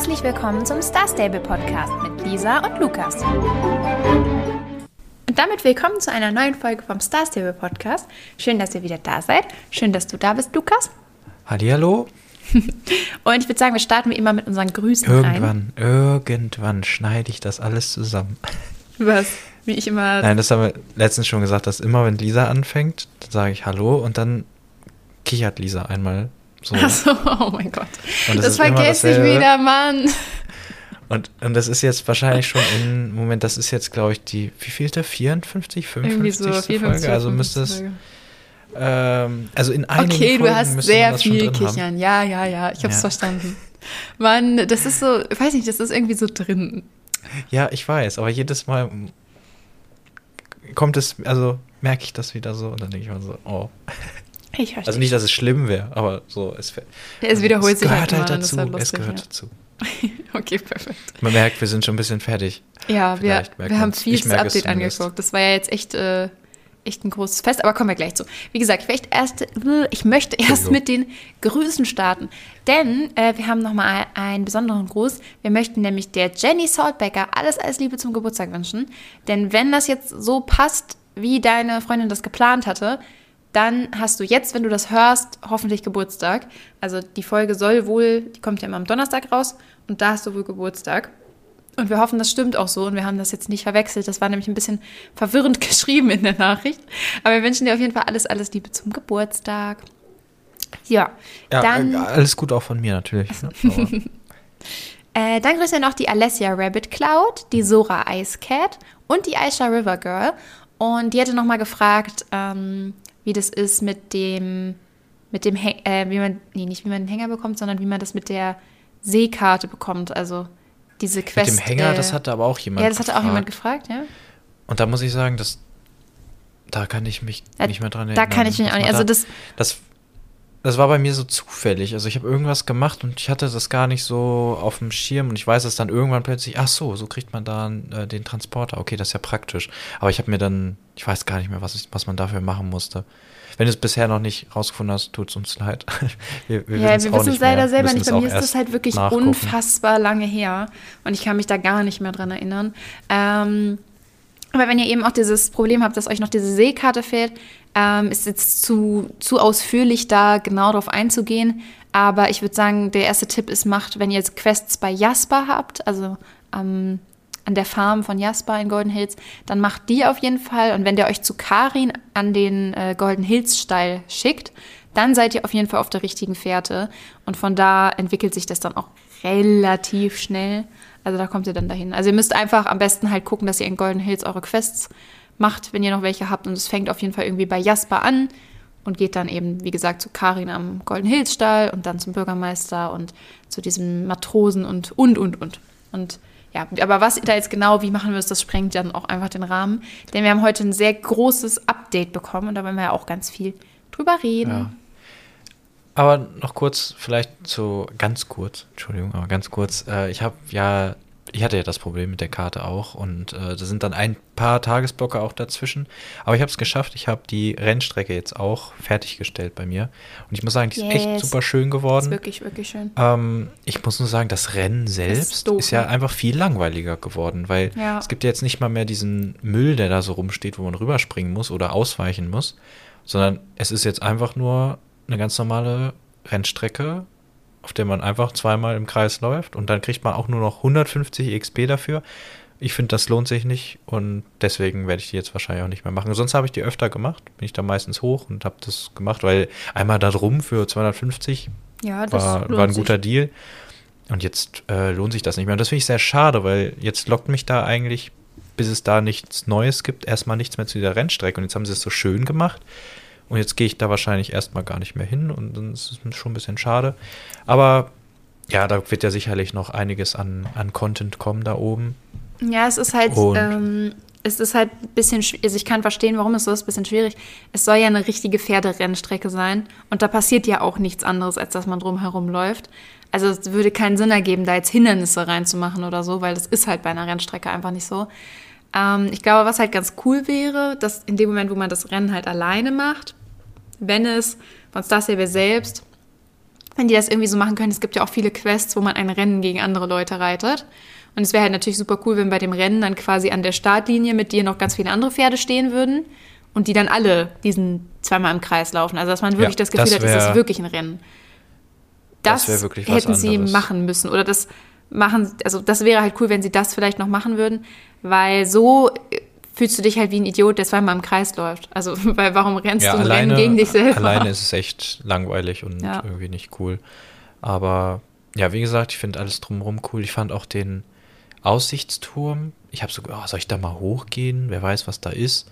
Herzlich willkommen zum Star Stable Podcast mit Lisa und Lukas. Und damit willkommen zu einer neuen Folge vom Star Stable Podcast. Schön, dass ihr wieder da seid. Schön, dass du da bist, Lukas. Hallihallo. und ich würde sagen, wir starten wie immer mit unseren Grüßen irgendwann, rein. Irgendwann schneide ich das alles zusammen. Was? Wie ich immer. Nein, das haben wir letztens schon gesagt, dass immer, wenn Lisa anfängt, dann sage ich Hallo und dann kichert Lisa einmal so. Ach so, oh mein Gott. Das, das vergesse ich wieder, Mann. Und, und das ist jetzt wahrscheinlich schon im Moment, das ist jetzt, glaube ich, die, wie viel ist der? 54, 55. Irgendwie so, 54, Folge? Also müsste es. Ähm, also in einigen Okay, Folgen du hast sehr viel kichern. Haben. Ja, ja, ja, ich habe es ja. verstanden. Mann, das ist so, ich weiß nicht, das ist irgendwie so drin. Ja, ich weiß, aber jedes Mal kommt es, also merke ich das wieder so und dann denke ich mal so, oh. Ich verstehe. Also nicht, dass es schlimm wäre, aber so, es, es wiederholt sich halt, halt dazu. Halt lustig, es gehört ja. dazu. okay, perfekt. Man merkt, wir sind schon ein bisschen fertig. Ja, wir, wir haben viel zu Update angeguckt. Das war ja jetzt echt, äh, echt ein großes Fest, aber kommen wir gleich zu. Wie gesagt, ich, erst, ich möchte erst mit den Grüßen starten. Denn äh, wir haben nochmal einen besonderen Gruß. Wir möchten nämlich der Jenny Saltbecker alles, alles Liebe zum Geburtstag wünschen. Denn wenn das jetzt so passt, wie deine Freundin das geplant hatte, dann hast du jetzt, wenn du das hörst, hoffentlich Geburtstag. Also die Folge soll wohl, die kommt ja immer am Donnerstag raus und da hast du wohl Geburtstag. Und wir hoffen, das stimmt auch so und wir haben das jetzt nicht verwechselt. Das war nämlich ein bisschen verwirrend geschrieben in der Nachricht. Aber wir wünschen dir auf jeden Fall alles, alles Liebe zum Geburtstag. Ja, ja dann. Alles gut auch von mir natürlich. Ne? äh, dann grüßen wir noch die Alessia Rabbit Cloud, die Sora Ice Cat und die Aisha River Girl. Und die hatte nochmal gefragt, ähm, wie das ist mit dem, mit dem, äh, wie man, nee, nicht wie man den Hänger bekommt, sondern wie man das mit der Seekarte bekommt. Also diese Quest. Mit dem Hänger, äh, das hatte aber auch jemand Ja, das hatte auch jemand gefragt, ja. Und da muss ich sagen, dass da kann ich mich nicht mehr dran erinnern. Da kann ich mich auch nicht. Also das, das, das war bei mir so zufällig. Also ich habe irgendwas gemacht und ich hatte das gar nicht so auf dem Schirm und ich weiß es dann irgendwann plötzlich, ach so, so kriegt man da äh, den Transporter. Okay, das ist ja praktisch. Aber ich habe mir dann, ich weiß gar nicht mehr, was, ich, was man dafür machen musste. Wenn du es bisher noch nicht rausgefunden hast, tut es uns leid. wir, wir ja, wir wissen es leider selber nicht. Bei mir ist das halt wirklich nachgucken. unfassbar lange her und ich kann mich da gar nicht mehr dran erinnern. Ähm, aber wenn ihr eben auch dieses Problem habt, dass euch noch diese Seekarte fehlt, ähm, ist jetzt zu, zu ausführlich da genau drauf einzugehen. Aber ich würde sagen, der erste Tipp ist, macht, wenn ihr jetzt Quests bei Jasper habt, also ähm, an der Farm von Jasper in Golden Hills, dann macht die auf jeden Fall. Und wenn der euch zu Karin an den äh, Golden Hills Steil schickt, dann seid ihr auf jeden Fall auf der richtigen Fährte. Und von da entwickelt sich das dann auch relativ schnell. Also da kommt ihr dann dahin. Also ihr müsst einfach am besten halt gucken, dass ihr in Golden Hills eure Quests macht, wenn ihr noch welche habt. Und es fängt auf jeden Fall irgendwie bei Jasper an und geht dann eben, wie gesagt, zu Karin am Golden Hills Stall und dann zum Bürgermeister und zu diesem Matrosen und, und, und, und. Und ja, aber was da jetzt genau wie machen müsst, das sprengt dann auch einfach den Rahmen. Denn wir haben heute ein sehr großes Update bekommen und da wollen wir ja auch ganz viel drüber reden. Ja. Aber noch kurz, vielleicht zu, ganz kurz, Entschuldigung, aber ganz kurz. Äh, ich habe ja ich hatte ja das Problem mit der Karte auch und äh, da sind dann ein paar Tagesblocke auch dazwischen. Aber ich habe es geschafft. Ich habe die Rennstrecke jetzt auch fertiggestellt bei mir. Und ich muss sagen, die yes. ist echt super schön geworden. Ist wirklich, wirklich schön. Ähm, ich muss nur sagen, das Rennen selbst ist, ist, ja ne? einfach viel langweiliger geworden, weil ja. es gibt ja jetzt nicht mal mehr diesen Müll, der da so rumsteht, wo man rüberspringen muss oder ausweichen muss, sondern es ist jetzt einfach nur eine ganz normale Rennstrecke auf der man einfach zweimal im Kreis läuft und dann kriegt man auch nur noch 150 XP dafür. Ich finde, das lohnt sich nicht und deswegen werde ich die jetzt wahrscheinlich auch nicht mehr machen. Sonst habe ich die öfter gemacht, bin ich da meistens hoch und habe das gemacht, weil einmal da drum für 250 ja, war, war ein guter sich. Deal. Und jetzt äh, lohnt sich das nicht mehr. Und das finde ich sehr schade, weil jetzt lockt mich da eigentlich, bis es da nichts Neues gibt, erstmal nichts mehr zu dieser Rennstrecke. Und jetzt haben sie es so schön gemacht. Und jetzt gehe ich da wahrscheinlich erstmal gar nicht mehr hin und dann ist es schon ein bisschen schade. Aber ja, da wird ja sicherlich noch einiges an, an Content kommen da oben. Ja, es ist halt, ähm, es ist halt ein bisschen, also ich kann verstehen, warum es so ist, ein bisschen schwierig. Es soll ja eine richtige Pferderennstrecke sein und da passiert ja auch nichts anderes, als dass man drumherum läuft. Also es würde keinen Sinn ergeben, da jetzt Hindernisse reinzumachen oder so, weil das ist halt bei einer Rennstrecke einfach nicht so. Ähm, ich glaube, was halt ganz cool wäre, dass in dem Moment, wo man das Rennen halt alleine macht, wenn es von Star Stable selbst wenn die das irgendwie so machen können, es gibt ja auch viele Quests, wo man ein Rennen gegen andere Leute reitet. Und es wäre halt natürlich super cool, wenn bei dem Rennen dann quasi an der Startlinie mit dir noch ganz viele andere Pferde stehen würden und die dann alle diesen zweimal im Kreis laufen. Also dass man wirklich ja, das Gefühl das hat, es ist wirklich ein Rennen. Das, das hätten sie machen müssen. Oder das machen, also das wäre halt cool, wenn sie das vielleicht noch machen würden, weil so fühlst du dich halt wie ein Idiot, der zweimal im Kreis läuft. Also, weil warum rennst ja, du ein alleine, Rennen gegen dich selber? Alleine ist es echt langweilig und ja. irgendwie nicht cool. Aber ja, wie gesagt, ich finde alles drumherum cool. Ich fand auch den Aussichtsturm. Ich habe so, oh, soll ich da mal hochgehen? Wer weiß, was da ist.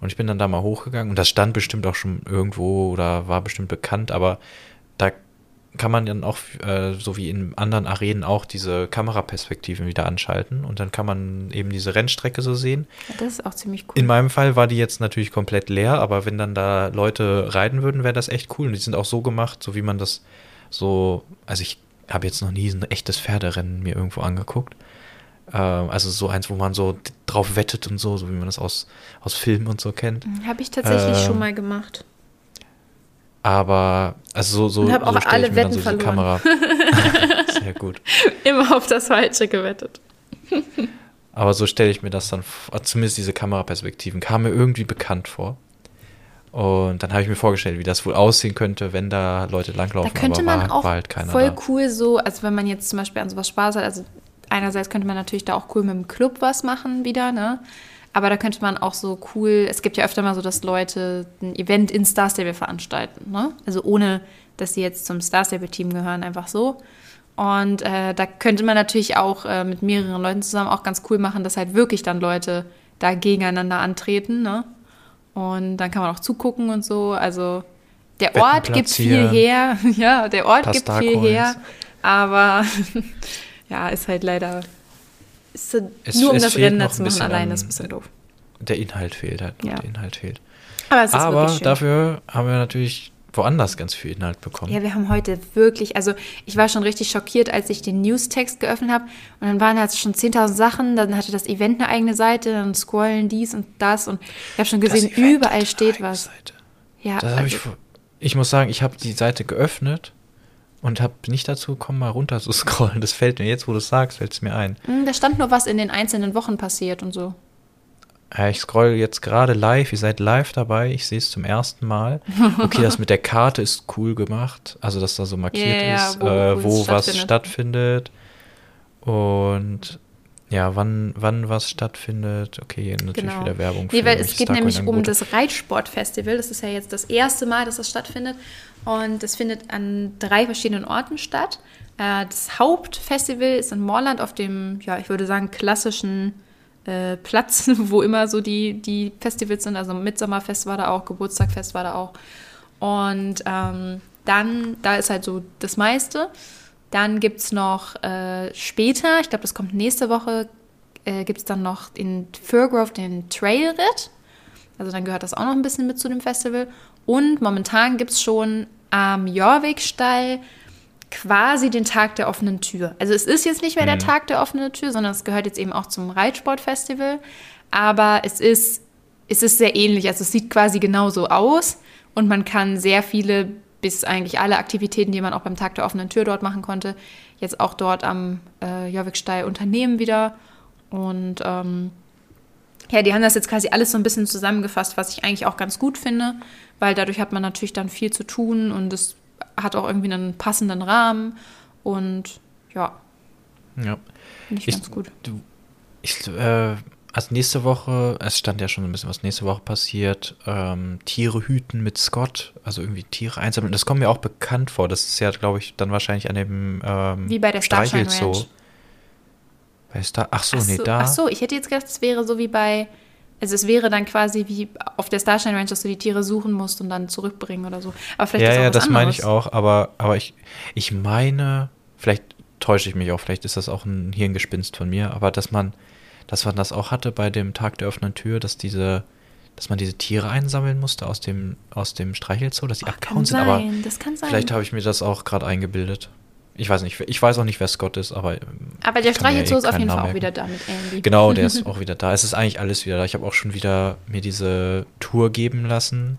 Und ich bin dann da mal hochgegangen und das stand bestimmt auch schon irgendwo oder war bestimmt bekannt, aber da kann man dann auch, äh, so wie in anderen Arenen auch, diese Kameraperspektiven wieder anschalten und dann kann man eben diese Rennstrecke so sehen. Ja, das ist auch ziemlich cool. In meinem Fall war die jetzt natürlich komplett leer, aber wenn dann da Leute reiten würden, wäre das echt cool. Und die sind auch so gemacht, so wie man das so, also ich habe jetzt noch nie ein echtes Pferderennen mir irgendwo angeguckt. Äh, also so eins, wo man so drauf wettet und so, so wie man das aus, aus Filmen und so kennt. Habe ich tatsächlich äh, schon mal gemacht. Aber, also so, so, und hab auch so alle ich mir Wetten so Kamera. Sehr gut. Immer auf das Falsche gewettet. Aber so stelle ich mir das dann, zumindest diese Kameraperspektiven, kamen mir irgendwie bekannt vor. Und dann habe ich mir vorgestellt, wie das wohl aussehen könnte, wenn da Leute langlaufen. Da könnte man war, auch war halt voll da. cool so, also wenn man jetzt zum Beispiel an sowas Spaß hat, also einerseits könnte man natürlich da auch cool mit dem Club was machen wieder, ne? Aber da könnte man auch so cool, es gibt ja öfter mal so, dass Leute ein Event in Star Stable veranstalten, ne? Also ohne, dass sie jetzt zum Star Stable Team gehören, einfach so. Und äh, da könnte man natürlich auch äh, mit mehreren Leuten zusammen auch ganz cool machen, dass halt wirklich dann Leute da gegeneinander antreten, ne? Und dann kann man auch zugucken und so. Also der Ort gibt viel her. ja, der Ort gibt viel her. Aber ja, ist halt leider ist es, nur um das Rennen zu machen alleine ist ein bisschen doof. Der Inhalt fehlt halt. Ja. Der Inhalt fehlt. Aber, Aber dafür haben wir natürlich woanders ganz viel Inhalt bekommen. Ja, wir haben heute wirklich, also ich war schon richtig schockiert, als ich den Newstext geöffnet habe und dann waren da schon 10.000 Sachen, dann hatte das Event eine eigene Seite, dann scrollen dies und das und ich habe schon gesehen, überall steht was. Seite. Ja, also, ich, ich muss sagen, ich habe die Seite geöffnet und habe nicht dazu gekommen, mal runter zu scrollen. Das fällt mir jetzt, wo du es sagst, fällt es mir ein. Hm, da stand nur, was in den einzelnen Wochen passiert und so. Ja, ich scroll jetzt gerade live. Ihr seid live dabei. Ich sehe es zum ersten Mal. Okay, das mit der Karte ist cool gemacht. Also, dass da so markiert yeah, ist, wo, äh, wo was stattfindet. Und ja, wann, wann was stattfindet. Okay, natürlich genau. wieder Werbung. Nee, weil es geht nämlich um das Reitsportfestival. Das ist ja jetzt das erste Mal, dass das stattfindet. Und es findet an drei verschiedenen Orten statt. Äh, das Hauptfestival ist in Moorland auf dem, ja, ich würde sagen, klassischen äh, Platz, wo immer so die, die Festivals sind. Also Mitsommerfest war da auch, Geburtstagfest war da auch. Und ähm, dann, da ist halt so das meiste. Dann gibt es noch äh, später, ich glaube, das kommt nächste Woche, äh, gibt es dann noch in Firgrove den Trailritt. Also dann gehört das auch noch ein bisschen mit zu dem Festival. Und momentan gibt es schon am Jorvikstall quasi den Tag der offenen Tür. Also es ist jetzt nicht mehr mhm. der Tag der offenen Tür, sondern es gehört jetzt eben auch zum Reitsportfestival. Aber es ist, es ist sehr ähnlich. Also es sieht quasi genauso aus und man kann sehr viele bis eigentlich alle Aktivitäten, die man auch beim Tag der offenen Tür dort machen konnte, jetzt auch dort am äh, Jorvikstall unternehmen wieder. Und ähm, ja, die haben das jetzt quasi alles so ein bisschen zusammengefasst, was ich eigentlich auch ganz gut finde, weil dadurch hat man natürlich dann viel zu tun und es hat auch irgendwie einen passenden Rahmen und ja. Ja. Finde ich, ich, ganz gut. Du, ich, äh, also nächste Woche, es stand ja schon ein bisschen was nächste Woche passiert, ähm, Tiere hüten mit Scott, also irgendwie Tiere einsammeln. Das kommt mir auch bekannt vor. Das ist ja, glaube ich, dann wahrscheinlich an dem ähm, Wie bei der Starshine Ranch. Bei Star ach so, ach so, nee, da. Ach so, ich hätte jetzt gedacht, es wäre so wie bei, also es wäre dann quasi wie auf der Starshine Ranch, dass du die Tiere suchen musst und dann zurückbringen oder so. Aber vielleicht ja, ist auch ja, das meine ich auch, aber, aber ich, ich meine, vielleicht täusche ich mich auch, vielleicht ist das auch ein Hirngespinst von mir, aber dass man, dass man das auch hatte bei dem Tag der offenen Tür, dass diese, dass man diese Tiere einsammeln musste aus dem, aus dem Streichelzoo, dass sie abgehauen sind, aber vielleicht habe ich mir das auch gerade eingebildet. Ich weiß nicht, ich weiß auch nicht, wer Scott ist, aber. Aber der Streichelzoo ja eh ist auf jeden Fall auch wieder da mit Andy. Genau, der ist auch wieder da. Es ist eigentlich alles wieder da. Ich habe auch schon wieder mir diese Tour geben lassen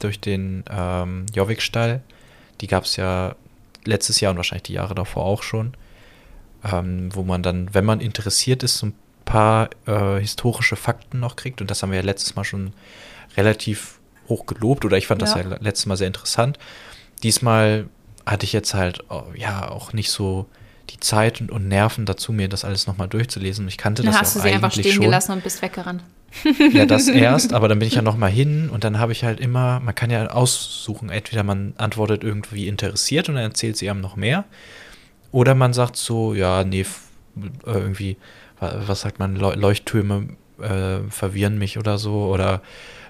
durch den ähm, Jovikstall. Die gab es ja letztes Jahr und wahrscheinlich die Jahre davor auch schon, ähm, wo man dann, wenn man interessiert ist, so ein paar äh, historische Fakten noch kriegt. Und das haben wir ja letztes Mal schon relativ hoch gelobt oder ich fand das ja letztes Mal sehr interessant. Diesmal hatte ich jetzt halt oh, ja auch nicht so die Zeit und, und Nerven dazu, mir das alles nochmal durchzulesen. Ich kannte dann das hast ja auch du sie einfach stehen schon. gelassen und bist weggerannt. ja, das erst, aber dann bin ich ja nochmal hin und dann habe ich halt immer, man kann ja aussuchen, entweder man antwortet irgendwie interessiert und dann erzählt sie einem noch mehr oder man sagt so, ja, nee, irgendwie, was sagt man, Leuchttürme äh, verwirren mich oder so oder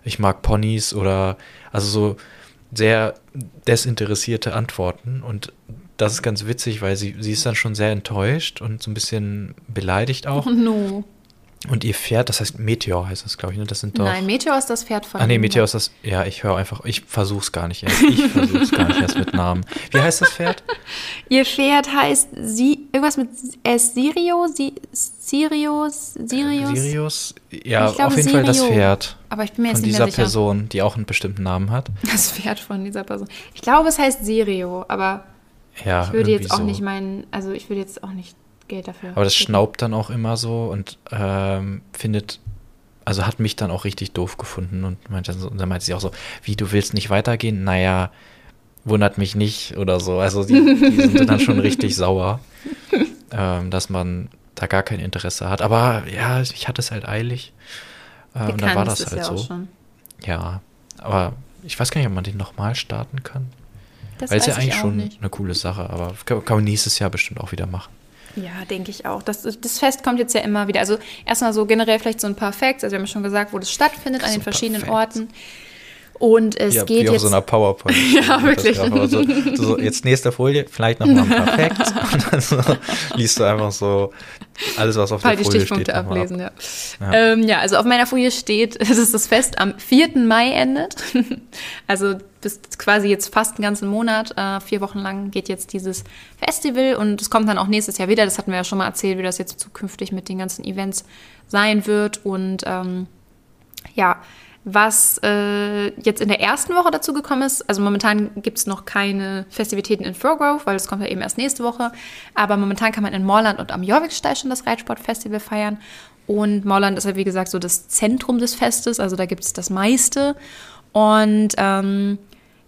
ich mag Ponys oder also so sehr desinteressierte Antworten und das ist ganz witzig, weil sie, sie ist dann schon sehr enttäuscht und so ein bisschen beleidigt auch. Oh no. Und ihr Pferd, das heißt Meteor heißt das, glaube ich, ne? Das sind doch. Nein, Meteor ist das Pferd von. Ah, nee, Meteor ist das. Ja, ich höre einfach, ich versuch's gar nicht erst. Ich versuch's gar nicht erst mit Namen. Wie heißt das Pferd? ihr Pferd heißt sie, irgendwas mit S. Sirio, si, Sirius, Sirius. Sirius, ja, auf jeden Sirio. Fall das Pferd. Aber ich bin mir jetzt von nicht dieser mehr sicher. Person, die auch einen bestimmten Namen hat. Das Pferd von dieser Person. Ich glaube, es heißt Sirio, aber ja, ich würde jetzt auch so. nicht meinen, also ich würde jetzt auch nicht Geld dafür. Aber das schnaubt dann auch immer so und ähm, findet, also hat mich dann auch richtig doof gefunden und, meinte, und dann meinte sie auch so, wie, du willst nicht weitergehen? Naja, wundert mich nicht oder so. Also die, die sind dann schon richtig sauer, ähm, dass man da gar kein Interesse hat. Aber ja, ich hatte es halt eilig. Und da war das halt ja so. Ja, aber ich weiß gar nicht, ob man den nochmal starten kann. Das Weil es ja eigentlich schon nicht. eine coole Sache, aber kann man nächstes Jahr bestimmt auch wieder machen. Ja, denke ich auch. Das, das Fest kommt jetzt ja immer wieder. Also erstmal so generell vielleicht so ein paar Facts. Also wir haben schon gesagt, wo das stattfindet, an den verschiedenen Orten. Und es ja, geht wie auf jetzt. so einer PowerPoint. ja, wirklich. So, so, jetzt nächste Folie, vielleicht noch mal ein paar Facts. und dann so, liest du einfach so alles, was auf halt der Folie steht. die Stichpunkte ablesen, ab. ja. Ja. Ähm, ja, also auf meiner Folie steht, dass das Fest am 4. Mai endet. also bis quasi jetzt fast einen ganzen Monat, äh, vier Wochen lang geht jetzt dieses Festival und es kommt dann auch nächstes Jahr wieder. Das hatten wir ja schon mal erzählt, wie das jetzt zukünftig mit den ganzen Events sein wird. Und ähm, ja, was äh, jetzt in der ersten Woche dazu gekommen ist, also momentan gibt es noch keine Festivitäten in Frogrove, weil das kommt ja eben erst nächste Woche. Aber momentan kann man in Morland und am Jorvikstein schon das Reitsportfestival feiern. Und Morland ist ja, wie gesagt, so das Zentrum des Festes, also da gibt es das meiste. Und ähm,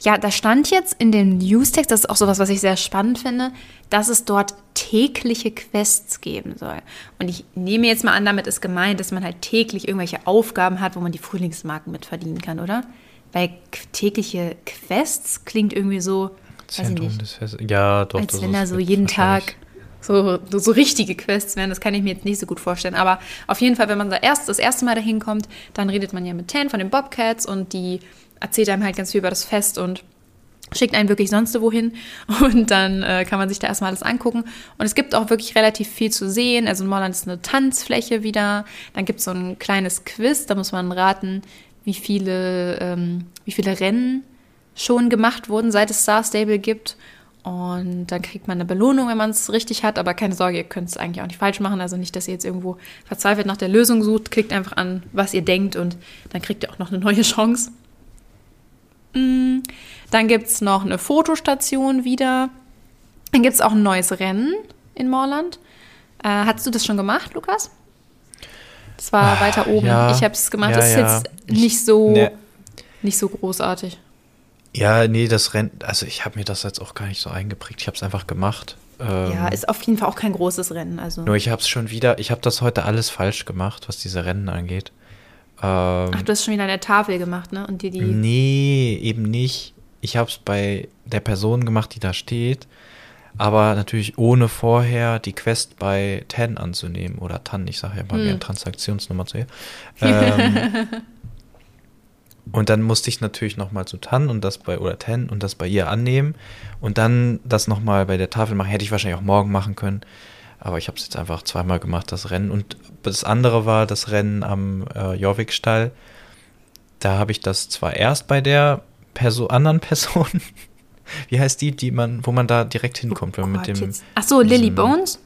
ja, da stand jetzt in dem Newstext, das ist auch sowas, was ich sehr spannend finde, dass es dort tägliche Quests geben soll. Und ich nehme jetzt mal an, damit ist gemeint, dass man halt täglich irgendwelche Aufgaben hat, wo man die Frühlingsmarken mit verdienen kann, oder? Weil tägliche Quests klingt irgendwie so, Zentrum weiß ich nicht, des ja, doch, als wenn da so jeden Tag so, so richtige Quests wären. Das kann ich mir jetzt nicht so gut vorstellen. Aber auf jeden Fall, wenn man da erst das erste Mal dahin kommt, dann redet man ja mit Tan von den Bobcats und die erzählt einem halt ganz viel über das Fest und schickt einen wirklich sonst wohin und dann äh, kann man sich da erstmal alles angucken. Und es gibt auch wirklich relativ viel zu sehen. Also in Morland ist eine Tanzfläche wieder. Dann gibt es so ein kleines Quiz, da muss man raten, wie viele, ähm, wie viele Rennen schon gemacht wurden, seit es Star Stable gibt. Und dann kriegt man eine Belohnung, wenn man es richtig hat. Aber keine Sorge, ihr könnt es eigentlich auch nicht falsch machen. Also nicht, dass ihr jetzt irgendwo verzweifelt nach der Lösung sucht. Klickt einfach an, was ihr denkt und dann kriegt ihr auch noch eine neue Chance. Mm, dann gibt es noch eine Fotostation wieder. Dann gibt es auch ein neues Rennen in Morland. Äh, hast du das schon gemacht, Lukas? Das war ah, weiter oben. Ja, ich habe es gemacht. Ja, das ist ja. jetzt nicht so, ne. nicht so großartig. Ja, nee, das Rennen, also ich habe mir das jetzt auch gar nicht so eingeprägt. Ich habe es einfach gemacht. Ähm, ja, ist auf jeden Fall auch kein großes Rennen. Also. Nur ich habe es schon wieder, ich habe das heute alles falsch gemacht, was diese Rennen angeht. Ähm, Ach, du hast schon wieder eine Tafel gemacht, ne? Und dir die. Nee, eben nicht. Ich habe es bei der Person gemacht, die da steht, aber natürlich ohne vorher die Quest bei TAN anzunehmen oder TAN, ich sage ja mal hm. gerne Transaktionsnummer zu ihr. Ähm, und dann musste ich natürlich nochmal zu TAN und das bei, oder TAN und das bei ihr annehmen und dann das nochmal bei der Tafel machen. Hätte ich wahrscheinlich auch morgen machen können. Aber ich habe es jetzt einfach zweimal gemacht, das Rennen. Und das andere war das Rennen am äh, Jorvikstall. Da habe ich das zwar erst bei der Perso anderen Person, wie heißt die, die man, wo man da direkt hinkommt, oh mit dem. Ach so, Lily Bones?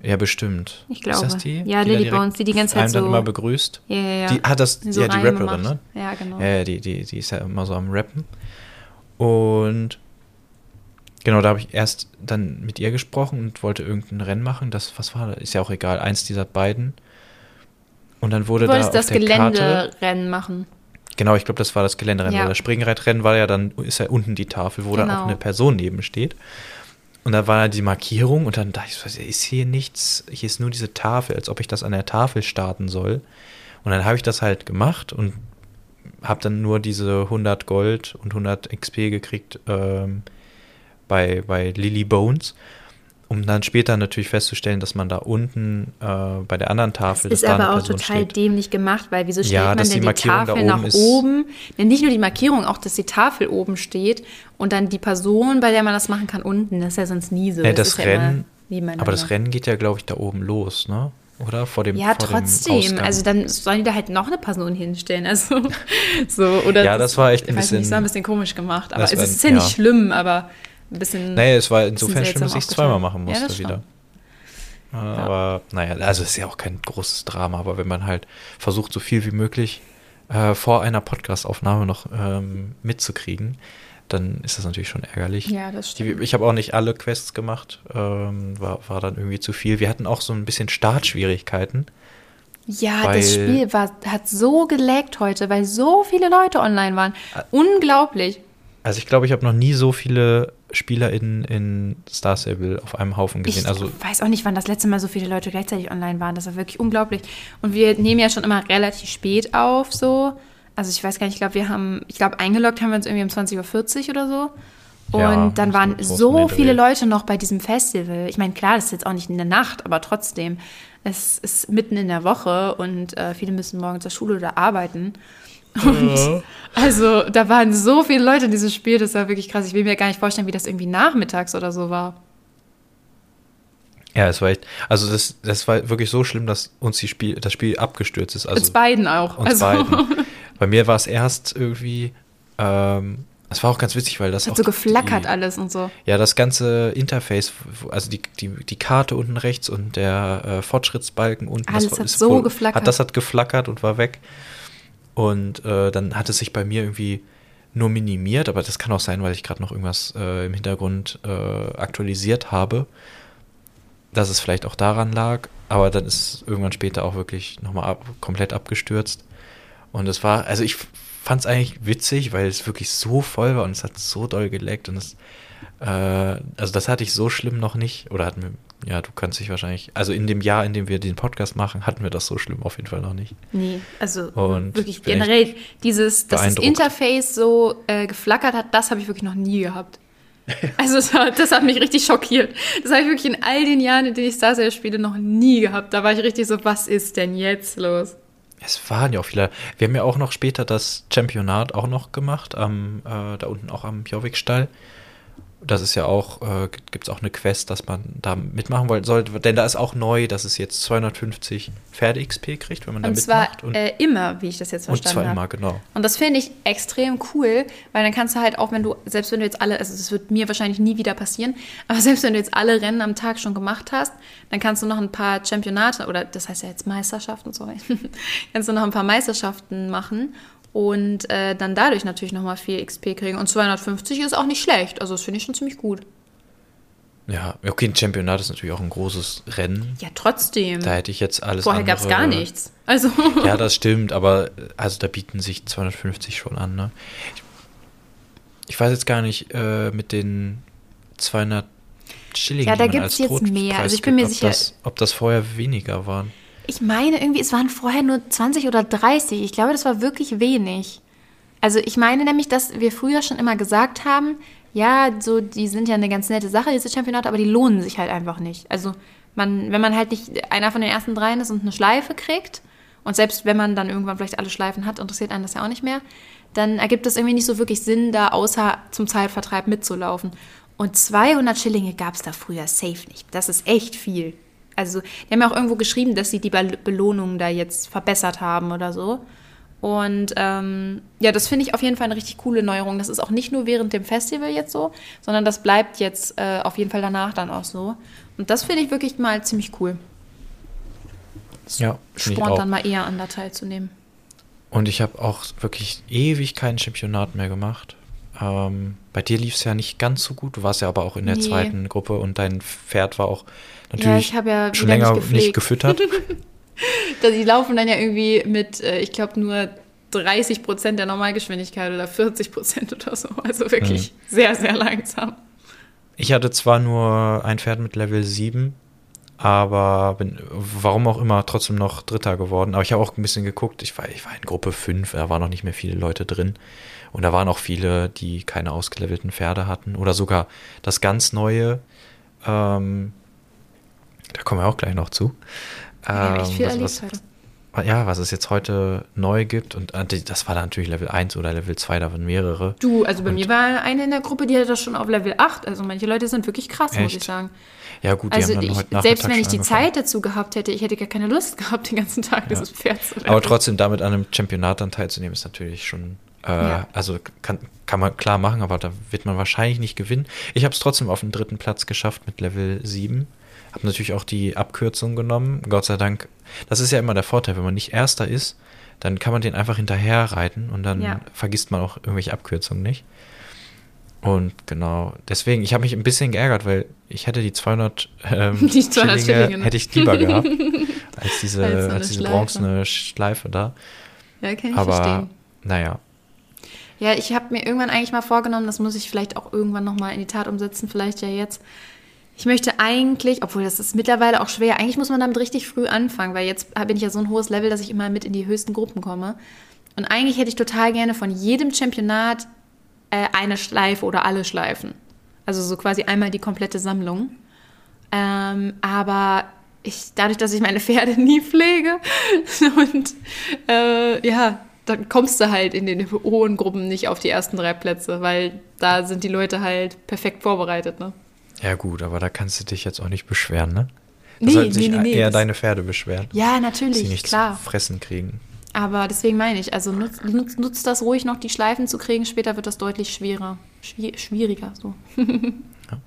Ja, bestimmt. Ich glaube. Ist das die? Ja, die Lily Bones, die die ganze Zeit so. dann immer begrüßt. Ja, ja, ja. Die hat das, so ja, die Rapperin, macht. ne? Ja, genau. Ja, die, die, die ist ja immer so am Rappen. Und Genau, da habe ich erst dann mit ihr gesprochen und wollte irgendein Rennen machen. Das, was war das? Ist ja auch egal, eins dieser beiden. Und dann wurde du da auf das Geländerennen machen. Genau, ich glaube, das war das Geländerennen. Ja. Das Springreitrennen war ja dann, ist ja unten die Tafel, wo genau. dann auch eine Person neben steht. Und da war die Markierung und dann dachte ich, so, ist hier nichts, hier ist nur diese Tafel, als ob ich das an der Tafel starten soll. Und dann habe ich das halt gemacht und habe dann nur diese 100 Gold und 100 XP gekriegt ähm, bei, bei Lily Bones um dann später natürlich festzustellen, dass man da unten äh, bei der anderen Tafel. Das ist aber auch Person total steht. dämlich gemacht, weil wieso stellt ja, man denn die, die Tafel nach oben? Denn nicht nur die Markierung, auch dass die Tafel oben steht und dann die Person, bei der man das machen kann, unten. Das ist ja sonst nie so. Ja, das, das Rennen, ja aber das Rennen geht ja, glaube ich, da oben los, ne? Oder vor dem Ja, vor trotzdem. also dann sollen die da halt noch eine Person hinstellen. Also so oder. Ja, das war echt ein bisschen. Nicht, das war ein bisschen komisch gemacht, aber es ist ja, ja nicht schlimm, aber ein bisschen. Nee, es war insofern schlimm, dass ich es zweimal machen musste ja, wieder. Ja. Aber naja, also es ist ja auch kein großes Drama, aber wenn man halt versucht, so viel wie möglich äh, vor einer Podcastaufnahme noch ähm, mitzukriegen, dann ist das natürlich schon ärgerlich. Ja, das stimmt. Ich habe auch nicht alle Quests gemacht, ähm, war, war dann irgendwie zu viel. Wir hatten auch so ein bisschen Startschwierigkeiten. Ja, das Spiel war, hat so geleckt heute, weil so viele Leute online waren. Äh, Unglaublich. Also ich glaube, ich habe noch nie so viele Spieler in, in Star Stable auf einem Haufen gesehen. Ich also, weiß auch nicht, wann das letzte Mal so viele Leute gleichzeitig online waren. Das war wirklich unglaublich. Und wir nehmen ja schon immer relativ spät auf, so. Also ich weiß gar nicht, ich glaube, wir haben, ich glaube, eingeloggt haben wir uns irgendwie um 20.40 Uhr oder so. Und ja, dann waren so viele Leute noch bei diesem Festival. Ich meine, klar, das ist jetzt auch nicht in der Nacht, aber trotzdem, es ist mitten in der Woche und äh, viele müssen morgen zur Schule oder arbeiten. Und ja. also da waren so viele Leute in diesem Spiel, das war wirklich krass. Ich will mir gar nicht vorstellen, wie das irgendwie nachmittags oder so war. Ja, es war echt, also das, das war wirklich so schlimm, dass uns die Spiel, das Spiel abgestürzt ist. Also uns beiden auch. Uns also. beiden. Bei mir war es erst irgendwie, ähm, es war auch ganz witzig, weil das. Hat so geflackert die, alles und so. Ja, das ganze Interface, also die, die, die Karte unten rechts und der äh, Fortschrittsbalken unten. Alles das hat so wohl, geflackert. Hat, das hat geflackert und war weg. Und äh, dann hat es sich bei mir irgendwie nur minimiert, aber das kann auch sein, weil ich gerade noch irgendwas äh, im Hintergrund äh, aktualisiert habe, dass es vielleicht auch daran lag. Aber dann ist irgendwann später auch wirklich nochmal ab, komplett abgestürzt. Und es war, also ich fand es eigentlich witzig, weil es wirklich so voll war und es hat so doll geleckt und es, äh, also das hatte ich so schlimm noch nicht oder hatten wir ja, du kannst dich wahrscheinlich, also in dem Jahr, in dem wir den Podcast machen, hatten wir das so schlimm auf jeden Fall noch nicht. Nee, also und wirklich generell dieses, dass das Interface so äh, geflackert hat, das habe ich wirklich noch nie gehabt. Also das hat, das hat, mich richtig schockiert. Das habe ich wirklich in all den Jahren, in denen ich Star Wars spiele, noch nie gehabt. Da war ich richtig so, was ist denn jetzt los? Es waren ja auch viele. Wir haben ja auch noch später das Championat auch noch gemacht, am, äh, da unten auch am Jovikstall. Das ist ja auch, äh, gibt es auch eine Quest, dass man da mitmachen wollen sollte, denn da ist auch neu, dass es jetzt 250 Pferde-XP kriegt, wenn man da und mitmacht. Zwar, und zwar äh, immer, wie ich das jetzt verstanden habe. Und zwar immer, genau. Und das finde ich extrem cool, weil dann kannst du halt auch, wenn du, selbst wenn du jetzt alle, also das wird mir wahrscheinlich nie wieder passieren, aber selbst wenn du jetzt alle Rennen am Tag schon gemacht hast, dann kannst du noch ein paar Championate, oder das heißt ja jetzt Meisterschaften, sorry, kannst du noch ein paar Meisterschaften machen und äh, dann dadurch natürlich nochmal viel XP kriegen. Und 250 ist auch nicht schlecht. Also das finde ich schon ziemlich gut. Ja, okay, ein Championat ist natürlich auch ein großes Rennen. Ja, trotzdem. Da hätte ich jetzt alles Vorher gab es gar nichts. Also. Ja, das stimmt, aber also da bieten sich 250 schon an. Ne? Ich, ich weiß jetzt gar nicht, äh, mit den 200 Schilling, Ja, da gibt es jetzt mehr. Also ich bin mir sicher. Das, ob das vorher weniger waren. Ich meine irgendwie, es waren vorher nur 20 oder 30. Ich glaube, das war wirklich wenig. Also ich meine nämlich, dass wir früher schon immer gesagt haben, ja, so die sind ja eine ganz nette Sache, diese Championate, aber die lohnen sich halt einfach nicht. Also man, wenn man halt nicht einer von den ersten dreien ist und eine Schleife kriegt, und selbst wenn man dann irgendwann vielleicht alle Schleifen hat, interessiert einen das ja auch nicht mehr, dann ergibt es irgendwie nicht so wirklich Sinn, da außer zum Zeitvertreib mitzulaufen. Und 200 Schillinge gab es da früher safe nicht. Das ist echt viel. Also, die haben ja auch irgendwo geschrieben, dass sie die Belohnungen da jetzt verbessert haben oder so. Und ähm, ja, das finde ich auf jeden Fall eine richtig coole Neuerung. Das ist auch nicht nur während dem Festival jetzt so, sondern das bleibt jetzt äh, auf jeden Fall danach dann auch so. Und das finde ich wirklich mal ziemlich cool. Das ja, spornt dann mal eher an, da teilzunehmen. Und ich habe auch wirklich ewig kein Championat mehr gemacht. Ähm, bei dir lief es ja nicht ganz so gut. Du warst ja aber auch in der nee. zweiten Gruppe und dein Pferd war auch natürlich ja, ja schon länger nicht, nicht gefüttert. die laufen dann ja irgendwie mit, äh, ich glaube, nur 30 Prozent der Normalgeschwindigkeit oder 40 Prozent oder so. Also wirklich hm. sehr, sehr langsam. Ich hatte zwar nur ein Pferd mit Level 7, aber bin, warum auch immer, trotzdem noch Dritter geworden. Aber ich habe auch ein bisschen geguckt. Ich war, ich war in Gruppe 5, da waren noch nicht mehr viele Leute drin. Und da waren auch viele, die keine ausgelevelten Pferde hatten. Oder sogar das ganz neue. Ähm, da kommen wir auch gleich noch zu. Ähm, echt viel was, was, ja, was es jetzt heute neu gibt. Und äh, das war dann natürlich Level 1 oder Level 2, da waren mehrere. Du, also bei und, mir war eine in der Gruppe, die hatte das schon auf Level 8. Also manche Leute sind wirklich krass, echt? muss ich sagen. Ja, gut, also ich, heute Selbst wenn ich die Zeit dazu gehabt hätte, ich hätte gar keine Lust gehabt, den ganzen Tag ja. dieses Pferd zu rennen. Aber trotzdem damit an einem Championat dann teilzunehmen, ist natürlich schon. Äh, ja. Also kann, kann man klar machen, aber da wird man wahrscheinlich nicht gewinnen. Ich habe es trotzdem auf den dritten Platz geschafft mit Level 7. Habe natürlich auch die Abkürzung genommen. Gott sei Dank. Das ist ja immer der Vorteil, wenn man nicht Erster ist, dann kann man den einfach hinterher reiten und dann ja. vergisst man auch irgendwelche Abkürzungen nicht. Und genau, deswegen, ich habe mich ein bisschen geärgert, weil ich hätte die 200, ähm, die 200 Schillinge, Schillinge hätte ich lieber gehabt, als diese, als, als diese bronzene Schleife da. Ja, kann ich Aber, verstehen. naja. Ja, ich habe mir irgendwann eigentlich mal vorgenommen, das muss ich vielleicht auch irgendwann nochmal in die Tat umsetzen, vielleicht ja jetzt. Ich möchte eigentlich, obwohl das ist mittlerweile auch schwer, eigentlich muss man damit richtig früh anfangen, weil jetzt bin ich ja so ein hohes Level, dass ich immer mit in die höchsten Gruppen komme. Und eigentlich hätte ich total gerne von jedem Championat äh, eine Schleife oder alle Schleifen. Also so quasi einmal die komplette Sammlung. Ähm, aber ich, dadurch, dass ich meine Pferde nie pflege und äh, ja, dann kommst du halt in den hohen Gruppen nicht auf die ersten drei Plätze, weil da sind die Leute halt perfekt vorbereitet, ne? Ja gut, aber da kannst du dich jetzt auch nicht beschweren, ne? Da nee, sollten sich nee, nee, eher deine Pferde beschweren. Ja, natürlich, sie nicht klar. fressen kriegen. Aber deswegen meine ich, also nutzt nutz, nutz das ruhig noch, die Schleifen zu kriegen. Später wird das deutlich schwerer. Schwier schwieriger, so. ja.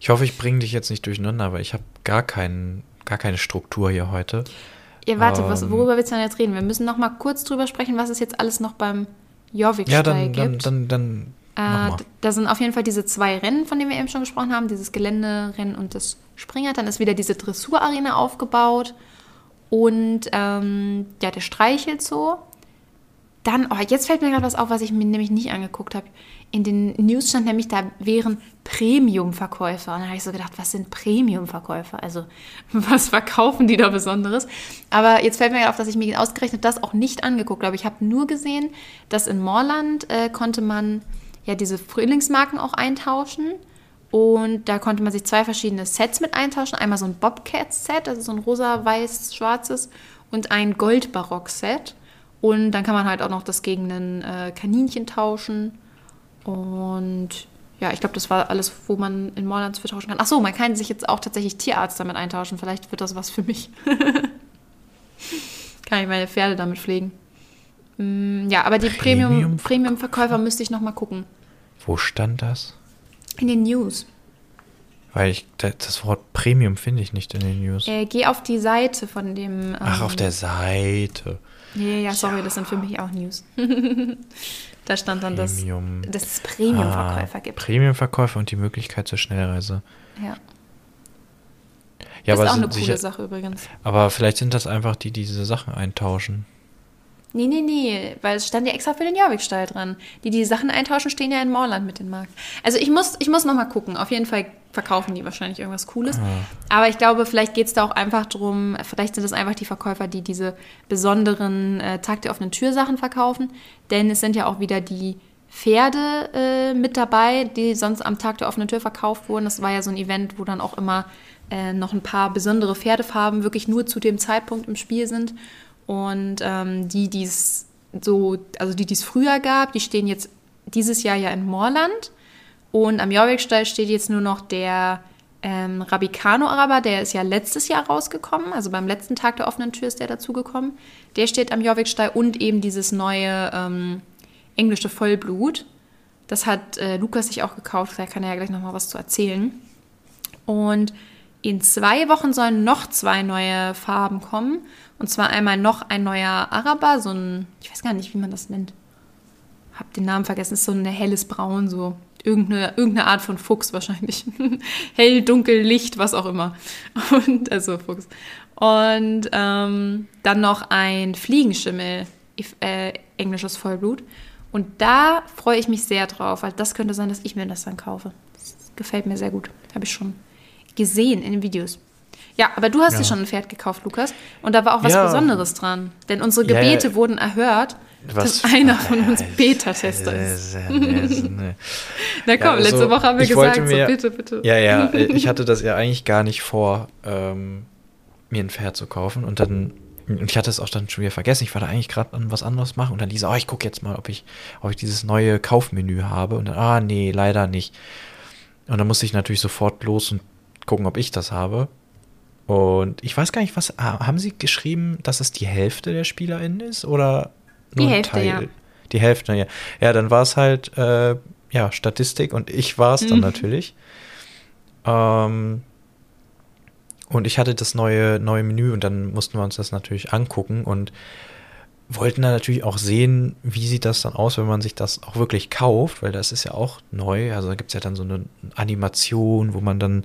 Ich hoffe, ich bringe dich jetzt nicht durcheinander, aber ich habe gar, kein, gar keine Struktur hier heute. Ja, warte, ähm, was, worüber willst du denn jetzt reden? Wir müssen noch mal kurz drüber sprechen, was es jetzt alles noch beim Jorvik ja, dann, gibt. Dann, dann, dann, äh, da sind auf jeden Fall diese zwei Rennen, von denen wir eben schon gesprochen haben, dieses Geländerennen und das Springrad. Dann ist wieder diese Dressurarena aufgebaut und ähm, ja, der Streichelzoo. Dann, oh, jetzt fällt mir gerade was auf, was ich mir nämlich nicht angeguckt habe. In den News stand nämlich, da wären Premium-Verkäufer. Und dann habe ich so gedacht, was sind Premium-Verkäufer? Also, was verkaufen die da Besonderes? Aber jetzt fällt mir auf, dass ich mir ausgerechnet das auch nicht angeguckt habe. Ich habe nur gesehen, dass in Moorland äh, konnte man ja diese Frühlingsmarken auch eintauschen. Und da konnte man sich zwei verschiedene Sets mit eintauschen. Einmal so ein Bobcat-Set, also so ein rosa-weiß-schwarzes, und ein Gold-Barock-Set. Und dann kann man halt auch noch das gegen ein äh, Kaninchen tauschen. Und ja, ich glaube, das war alles, wo man in Morlands für tauschen kann. Achso, man kann sich jetzt auch tatsächlich Tierarzt damit eintauschen. Vielleicht wird das was für mich. kann ich meine Pferde damit pflegen. Mm, ja, aber die Premium-Verkäufer Premium müsste ich noch mal gucken. Wo stand das? In den News. Weil ich das Wort Premium finde ich nicht in den News. Äh, geh auf die Seite von dem. Ähm, Ach, auf der Seite. Ja, ja, sorry, ja. das sind für mich auch News. da stand dann, dass, dass es Premium-Verkäufer ah, gibt. Premium-Verkäufer und die Möglichkeit zur Schnellreise. Ja. Ja, das ist auch eine coole sicher, Sache übrigens. Aber vielleicht sind das einfach die, die diese Sachen eintauschen. Nee, nee, nee, weil es stand ja extra für den Jorvik-Stall dran. Die, die Sachen eintauschen, stehen ja in Moorland mit dem Markt. Also ich muss, ich muss noch mal gucken. Auf jeden Fall verkaufen die wahrscheinlich irgendwas Cooles. Ah. Aber ich glaube, vielleicht geht es da auch einfach drum, vielleicht sind das einfach die Verkäufer, die diese besonderen äh, Tag der offenen Tür Sachen verkaufen. Denn es sind ja auch wieder die Pferde äh, mit dabei, die sonst am Tag der offenen Tür verkauft wurden. Das war ja so ein Event, wo dann auch immer äh, noch ein paar besondere Pferdefarben wirklich nur zu dem Zeitpunkt im Spiel sind. Und ähm, die, die es so, also die, die es früher gab, die stehen jetzt dieses Jahr ja in Moorland. Und am Jorvikstall steht jetzt nur noch der ähm, Rabicano-Araber, der ist ja letztes Jahr rausgekommen, also beim letzten Tag der offenen Tür ist der dazugekommen. Der steht am Jorvikstall und eben dieses neue ähm, englische Vollblut. Das hat äh, Lukas sich auch gekauft, da kann er ja gleich nochmal was zu erzählen. Und in zwei Wochen sollen noch zwei neue Farben kommen. Und zwar einmal noch ein neuer Araber, so ein, ich weiß gar nicht, wie man das nennt. habe den Namen vergessen, ist so ein helles Braun, so irgendeine, irgendeine Art von Fuchs wahrscheinlich. Hell, dunkel, Licht, was auch immer. Und, also Fuchs. Und ähm, dann noch ein Fliegenschimmel, äh, englisches Vollblut. Und da freue ich mich sehr drauf, weil das könnte sein, dass ich mir das dann kaufe. Das gefällt mir sehr gut. Habe ich schon gesehen in den Videos. Ja, aber du hast ja. dir schon ein Pferd gekauft, Lukas. Und da war auch was ja. Besonderes dran. Denn unsere Gebete ja, wurden erhört, was? dass einer von uns Beta-Tester ist. Na komm, also, letzte Woche haben wir gesagt, mir, so bitte, bitte. Ja, ja, ich hatte das ja eigentlich gar nicht vor, ähm, mir ein Pferd zu kaufen. Und dann und ich hatte es auch dann schon wieder vergessen. Ich war da eigentlich gerade an was anderes machen und dann diese, oh, ich gucke jetzt mal, ob ich, ob ich dieses neue Kaufmenü habe. Und dann, ah, nee, leider nicht. Und dann musste ich natürlich sofort los und gucken, ob ich das habe. Und ich weiß gar nicht, was, haben Sie geschrieben, dass es die Hälfte der SpielerInnen ist oder nur die Hälfte, Teil? Ja. Die Hälfte, ja. Ja, dann war es halt, äh, ja, Statistik und ich war es dann mhm. natürlich. Ähm, und ich hatte das neue, neue Menü und dann mussten wir uns das natürlich angucken und wollten dann natürlich auch sehen, wie sieht das dann aus, wenn man sich das auch wirklich kauft, weil das ist ja auch neu. Also da gibt es ja dann so eine Animation, wo man dann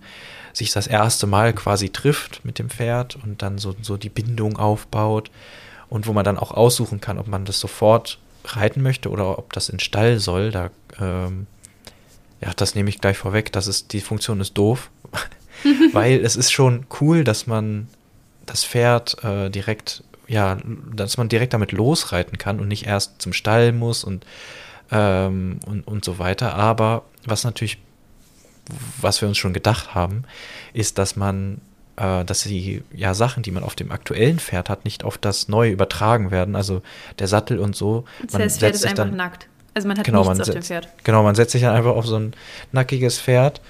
sich das erste Mal quasi trifft mit dem Pferd und dann so, so die Bindung aufbaut und wo man dann auch aussuchen kann, ob man das sofort reiten möchte oder ob das in Stall soll. Da, ähm, ja, das nehme ich gleich vorweg. Das ist, die Funktion ist doof. weil es ist schon cool, dass man das Pferd äh, direkt, ja, dass man direkt damit losreiten kann und nicht erst zum Stall muss und, ähm, und, und so weiter. Aber was natürlich, was wir uns schon gedacht haben, ist, dass man äh, dass die ja, Sachen, die man auf dem aktuellen Pferd hat, nicht auf das neue übertragen werden. Also der Sattel und so. Das heißt, Pferd ist einfach dann, nackt. Also man hat genau, nichts man auf dem Pferd. Genau, man setzt sich dann einfach auf so ein nackiges Pferd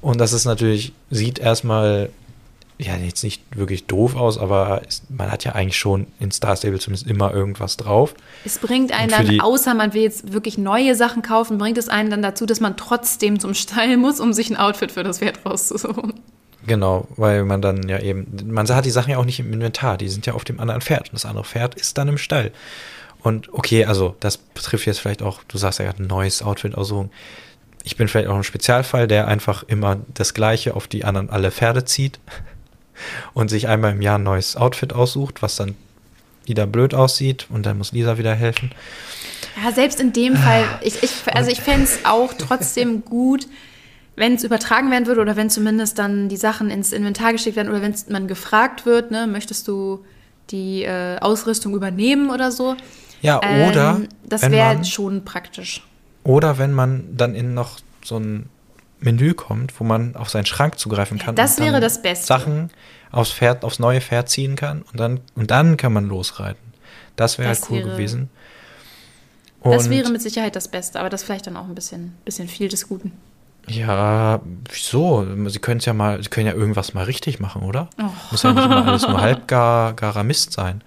und das ist natürlich, sieht erstmal ja jetzt nicht wirklich doof aus, aber man hat ja eigentlich schon in Star Stable zumindest immer irgendwas drauf. Es bringt einen dann, außer man will jetzt wirklich neue Sachen kaufen, bringt es einen dann dazu, dass man trotzdem zum Stall muss, um sich ein Outfit für das Pferd rauszusuchen. Genau, weil man dann ja eben, man hat die Sachen ja auch nicht im Inventar, die sind ja auf dem anderen Pferd und das andere Pferd ist dann im Stall. Und okay, also das betrifft jetzt vielleicht auch, du sagst ja gerade ein neues Outfit aussuchen ich bin vielleicht auch ein Spezialfall, der einfach immer das Gleiche auf die anderen alle Pferde zieht und sich einmal im Jahr ein neues Outfit aussucht, was dann wieder blöd aussieht und dann muss Lisa wieder helfen. Ja, selbst in dem Fall, ich, ich, also ich fände es auch trotzdem gut, wenn es übertragen werden würde oder wenn zumindest dann die Sachen ins Inventar geschickt werden oder wenn man gefragt wird, ne, möchtest du die äh, Ausrüstung übernehmen oder so. Ja, oder. Ähm, das wäre schon praktisch. Oder wenn man dann in noch so ein Menü kommt, wo man auf seinen Schrank zugreifen kann. Das wäre das Beste. Sachen aufs Pferd, aufs neue Pferd ziehen kann und dann, und dann kann man losreiten. Das wäre halt cool wäre, gewesen. Und das wäre mit Sicherheit das Beste, aber das vielleicht dann auch ein bisschen, bisschen viel des Guten. Ja, wieso? Sie können ja mal, Sie können ja irgendwas mal richtig machen, oder? Oh. Muss ja nicht immer alles nur halbgarer Mist sein.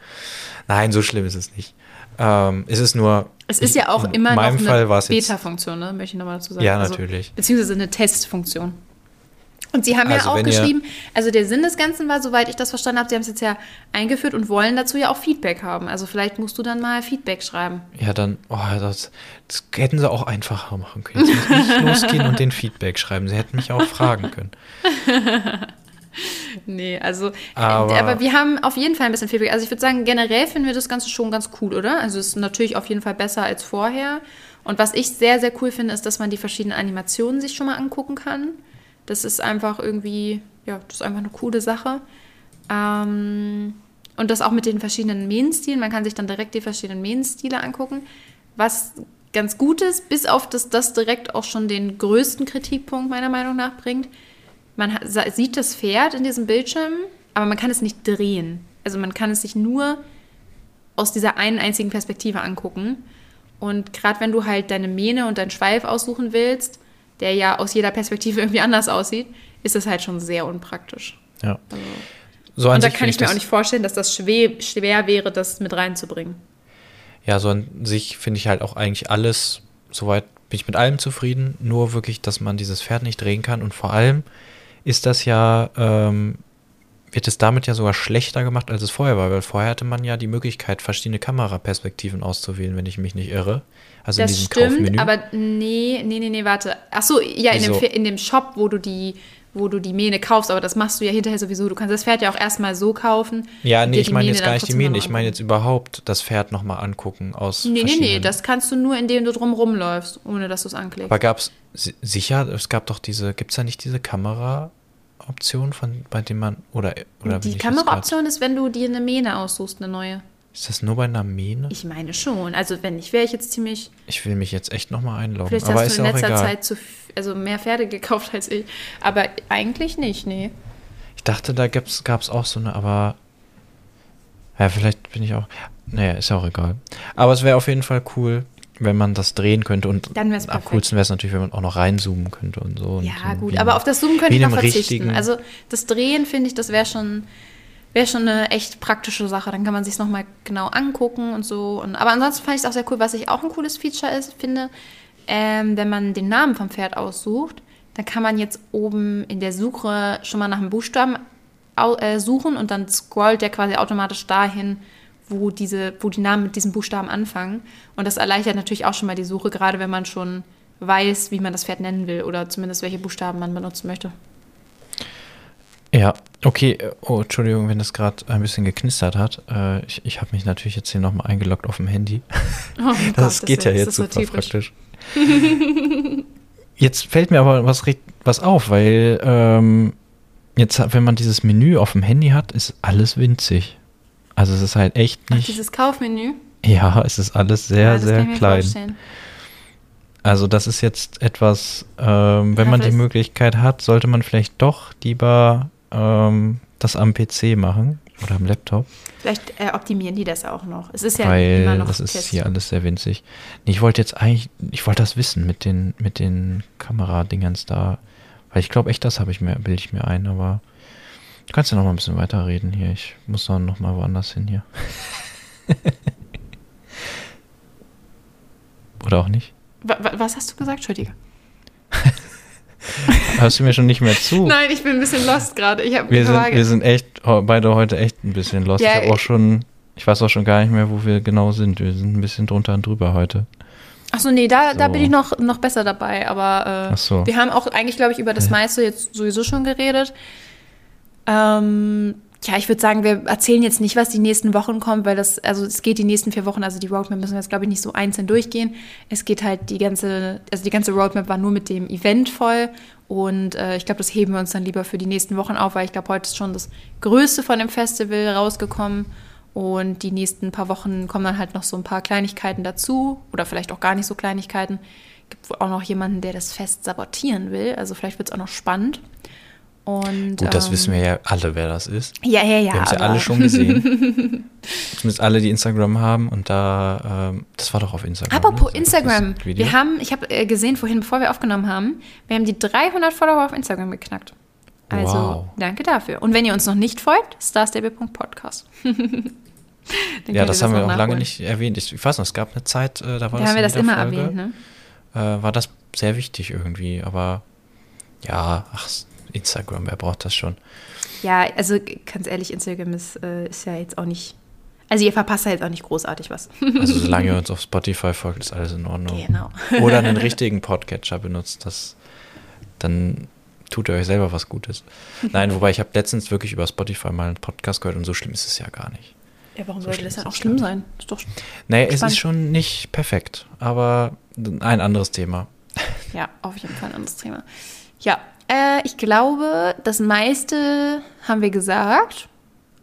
Nein, so schlimm ist es nicht. Ähm, es ist nur. Es ist ja auch immer noch eine Beta-Funktion, ne? möchte ich nochmal dazu sagen. Ja, also, natürlich. beziehungsweise eine Testfunktion. Und Sie haben also ja auch geschrieben, also der Sinn des Ganzen war, soweit ich das verstanden habe, Sie haben es jetzt ja eingeführt und wollen dazu ja auch Feedback haben. Also vielleicht musst du dann mal Feedback schreiben. Ja, dann, oh, das, das hätten Sie auch einfacher machen können. Jetzt muss ich losgehen und den Feedback schreiben. Sie hätten mich auch fragen können. nee, also, aber, aber, wir haben auf jeden Fall ein bisschen Feedback. Also ich würde sagen, generell finden wir das Ganze schon ganz cool, oder? Also es ist natürlich auf jeden Fall besser als vorher. Und was ich sehr, sehr cool finde, ist, dass man die verschiedenen Animationen sich schon mal angucken kann. Das ist einfach irgendwie, ja, das ist einfach eine coole Sache. Ähm, und das auch mit den verschiedenen Mähenstilen. Man kann sich dann direkt die verschiedenen Mähenstile angucken. Was ganz gut ist, bis auf dass das direkt auch schon den größten Kritikpunkt meiner Meinung nach bringt man sieht das Pferd in diesem Bildschirm, aber man kann es nicht drehen. Also man kann es sich nur aus dieser einen einzigen Perspektive angucken. Und gerade wenn du halt deine Mähne und deinen Schweif aussuchen willst, der ja aus jeder Perspektive irgendwie anders aussieht, ist das halt schon sehr unpraktisch. Ja. Also, so und da kann ich mir auch nicht vorstellen, dass das schwer, schwer wäre, das mit reinzubringen. Ja, so an sich finde ich halt auch eigentlich alles, soweit bin ich mit allem zufrieden, nur wirklich, dass man dieses Pferd nicht drehen kann und vor allem, ist das ja, ähm, wird es damit ja sogar schlechter gemacht, als es vorher war, weil vorher hatte man ja die Möglichkeit, verschiedene Kameraperspektiven auszuwählen, wenn ich mich nicht irre. Also das in diesem stimmt, Kaufmenü. aber nee, nee, nee, nee, warte. Ach so, ja, in dem, in dem Shop, wo du die wo du die Mähne kaufst, aber das machst du ja hinterher sowieso. Du kannst das Pferd ja auch erstmal so kaufen. Ja, nee, ich meine jetzt gar nicht die Mähne, ich meine jetzt überhaupt das Pferd nochmal angucken aus. Nee, nee, nee, das kannst du nur, indem du drum rumläufst, ohne dass du es anklickst. Aber gab es sicher, es gab doch diese, gibt es da nicht diese Kamera? Option, von, bei dem man, oder, oder Die Kameraoption ist, wenn du dir eine Mähne aussuchst, eine neue. Ist das nur bei einer Mähne? Ich meine schon. Also wenn nicht, wäre ich jetzt ziemlich. Ich will mich jetzt echt nochmal einloggen. Vielleicht aber hast du in letzter Zeit zu, also mehr Pferde gekauft als ich. Aber eigentlich nicht, nee. Ich dachte, da gab es auch so eine, aber. Ja, vielleicht bin ich auch. Naja, ist ja auch egal. Aber es wäre auf jeden Fall cool, wenn man das drehen könnte. Und Dann am coolsten wäre es natürlich, wenn man auch noch reinzoomen könnte und so. Und ja, so gut, aber auf das Zoomen könnte ich noch verzichten. Also das Drehen, finde ich, das wäre schon, wär schon eine echt praktische Sache. Dann kann man sich es nochmal genau angucken und so. Und, aber ansonsten fand ich es auch sehr cool, was ich auch ein cooles Feature ist, finde, ähm, wenn man den Namen vom Pferd aussucht, dann kann man jetzt oben in der Suche schon mal nach einem Buchstaben äh, suchen und dann scrollt der quasi automatisch dahin, wo, diese, wo die Namen mit diesem Buchstaben anfangen. Und das erleichtert natürlich auch schon mal die Suche, gerade wenn man schon weiß, wie man das Pferd nennen will oder zumindest welche Buchstaben man benutzen möchte. Ja, okay. Oh, Entschuldigung, wenn das gerade ein bisschen geknistert hat. Äh, ich ich habe mich natürlich jetzt hier nochmal eingeloggt auf dem Handy. Oh das Gott, geht das ja jetzt super so praktisch. jetzt fällt mir aber was, was auf, weil ähm, jetzt, wenn man dieses Menü auf dem Handy hat, ist alles winzig. Also es ist halt echt nicht. Ach, dieses Kaufmenü? Ja, es ist alles sehr, ja, sehr klein. Vorstellen. Also das ist jetzt etwas, ähm, wenn ja, man die Möglichkeit hat, sollte man vielleicht doch lieber ähm, das am PC machen oder am Laptop. Vielleicht äh, optimieren die das auch noch. Es ist ja Weil immer noch das ist Test. hier alles sehr winzig. Nee, ich wollte jetzt eigentlich, ich wollte das wissen mit den mit den Kameradingens da, weil ich glaube echt, das habe ich mir bilde ich mir ein, aber Du kannst ja noch mal ein bisschen weiterreden hier. Ich muss dann noch mal woanders hin hier. Oder auch nicht? Was hast du gesagt, Entschuldige? Hörst du mir schon nicht mehr zu? Nein, ich bin ein bisschen lost gerade. Wir, sind, wir sind echt, beide heute echt ein bisschen lost. Ja, ich auch schon, ich weiß auch schon gar nicht mehr, wo wir genau sind. Wir sind ein bisschen drunter und drüber heute. Achso, nee, da, so. da bin ich noch, noch besser dabei. Aber äh, so. wir haben auch eigentlich, glaube ich, über das meiste jetzt sowieso schon geredet. Ähm, ja, ich würde sagen, wir erzählen jetzt nicht, was die nächsten Wochen kommt, weil das, also es geht die nächsten vier Wochen, also die Roadmap müssen wir jetzt, glaube ich, nicht so einzeln durchgehen. Es geht halt die ganze, also die ganze Roadmap war nur mit dem Event voll und äh, ich glaube, das heben wir uns dann lieber für die nächsten Wochen auf, weil ich glaube, heute ist schon das Größte von dem Festival rausgekommen und die nächsten paar Wochen kommen dann halt noch so ein paar Kleinigkeiten dazu oder vielleicht auch gar nicht so Kleinigkeiten. Gibt auch noch jemanden, der das Fest sabotieren will, also vielleicht wird es auch noch spannend. Und, Gut, das ähm, wissen wir ja alle, wer das ist. Ja, ja, ja. Wir haben es ja alle schon gesehen. Zumindest alle, die Instagram haben. Und da, ähm, das war doch auf Instagram. Apropos ne? Instagram. Wir haben, ich habe äh, gesehen vorhin, bevor wir aufgenommen haben, wir haben die 300 Follower auf Instagram geknackt. Also, wow. danke dafür. Und wenn ihr uns noch nicht folgt, starstable.podcast. ja, das, das haben wir auch nachholen. lange nicht erwähnt. Ich, ich weiß noch, es gab eine Zeit, äh, da war da das haben wir das immer Folge, erwähnt, ne? Äh, war das sehr wichtig irgendwie. Aber ja, ach, Instagram, wer braucht das schon? Ja, also ganz ehrlich, Instagram ist, äh, ist ja jetzt auch nicht. Also ihr verpasst ja jetzt auch nicht großartig was. Also solange ihr uns auf Spotify folgt, ist alles in Ordnung. Genau. Oder einen richtigen Podcatcher benutzt, das, dann tut ihr euch selber was Gutes. Nein, wobei ich habe letztens wirklich über Spotify mal einen Podcast gehört und so schlimm ist es ja gar nicht. Ja, warum so sollte das dann auch schlimm sein? Ist doch naja, es ist schon nicht perfekt, aber ein anderes Thema. Ja, auf jeden Fall ein anderes Thema. Ja, äh, ich glaube, das meiste haben wir gesagt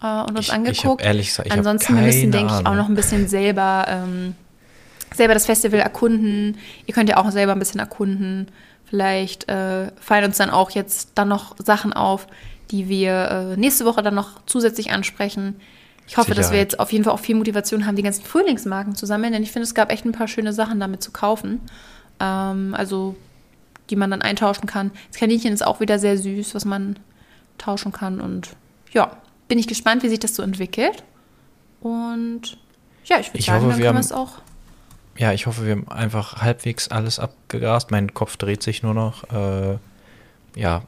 äh, und uns ich, angeguckt. Ich ehrlich gesagt, ich Ansonsten wir müssen, denke ich, auch noch ein bisschen selber, ähm, selber das Festival erkunden. Ihr könnt ja auch selber ein bisschen erkunden. Vielleicht äh, fallen uns dann auch jetzt dann noch Sachen auf, die wir äh, nächste Woche dann noch zusätzlich ansprechen. Ich hoffe, Sicherheit. dass wir jetzt auf jeden Fall auch viel Motivation haben, die ganzen Frühlingsmarken zu sammeln, denn ich finde, es gab echt ein paar schöne Sachen damit zu kaufen. Ähm, also die man dann eintauschen kann. Das Kaninchen ist auch wieder sehr süß, was man tauschen kann. Und ja, bin ich gespannt, wie sich das so entwickelt. Und ja, ich würde sagen, hoffe, dann können wir es auch. Ja, ich hoffe, wir haben einfach halbwegs alles abgegrast. Mein Kopf dreht sich nur noch. Äh, ja,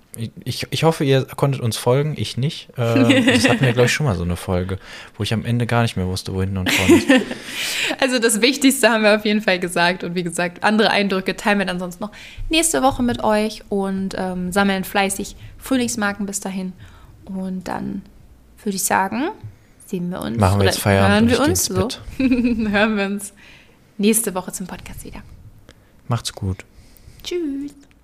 ich, ich hoffe, ihr konntet uns folgen, ich nicht. Äh, das hatten wir, glaube ich, schon mal so eine Folge, wo ich am Ende gar nicht mehr wusste, wo hinten und vorne ist. Also das Wichtigste haben wir auf jeden Fall gesagt. Und wie gesagt, andere Eindrücke teilen wir dann sonst noch nächste Woche mit euch und ähm, sammeln fleißig Frühlingsmarken bis dahin. Und dann würde ich sagen, sehen wir uns. Machen wir jetzt Feierabend. Hören wir uns so. hören wir uns nächste Woche zum Podcast wieder. Macht's gut. Tschüss.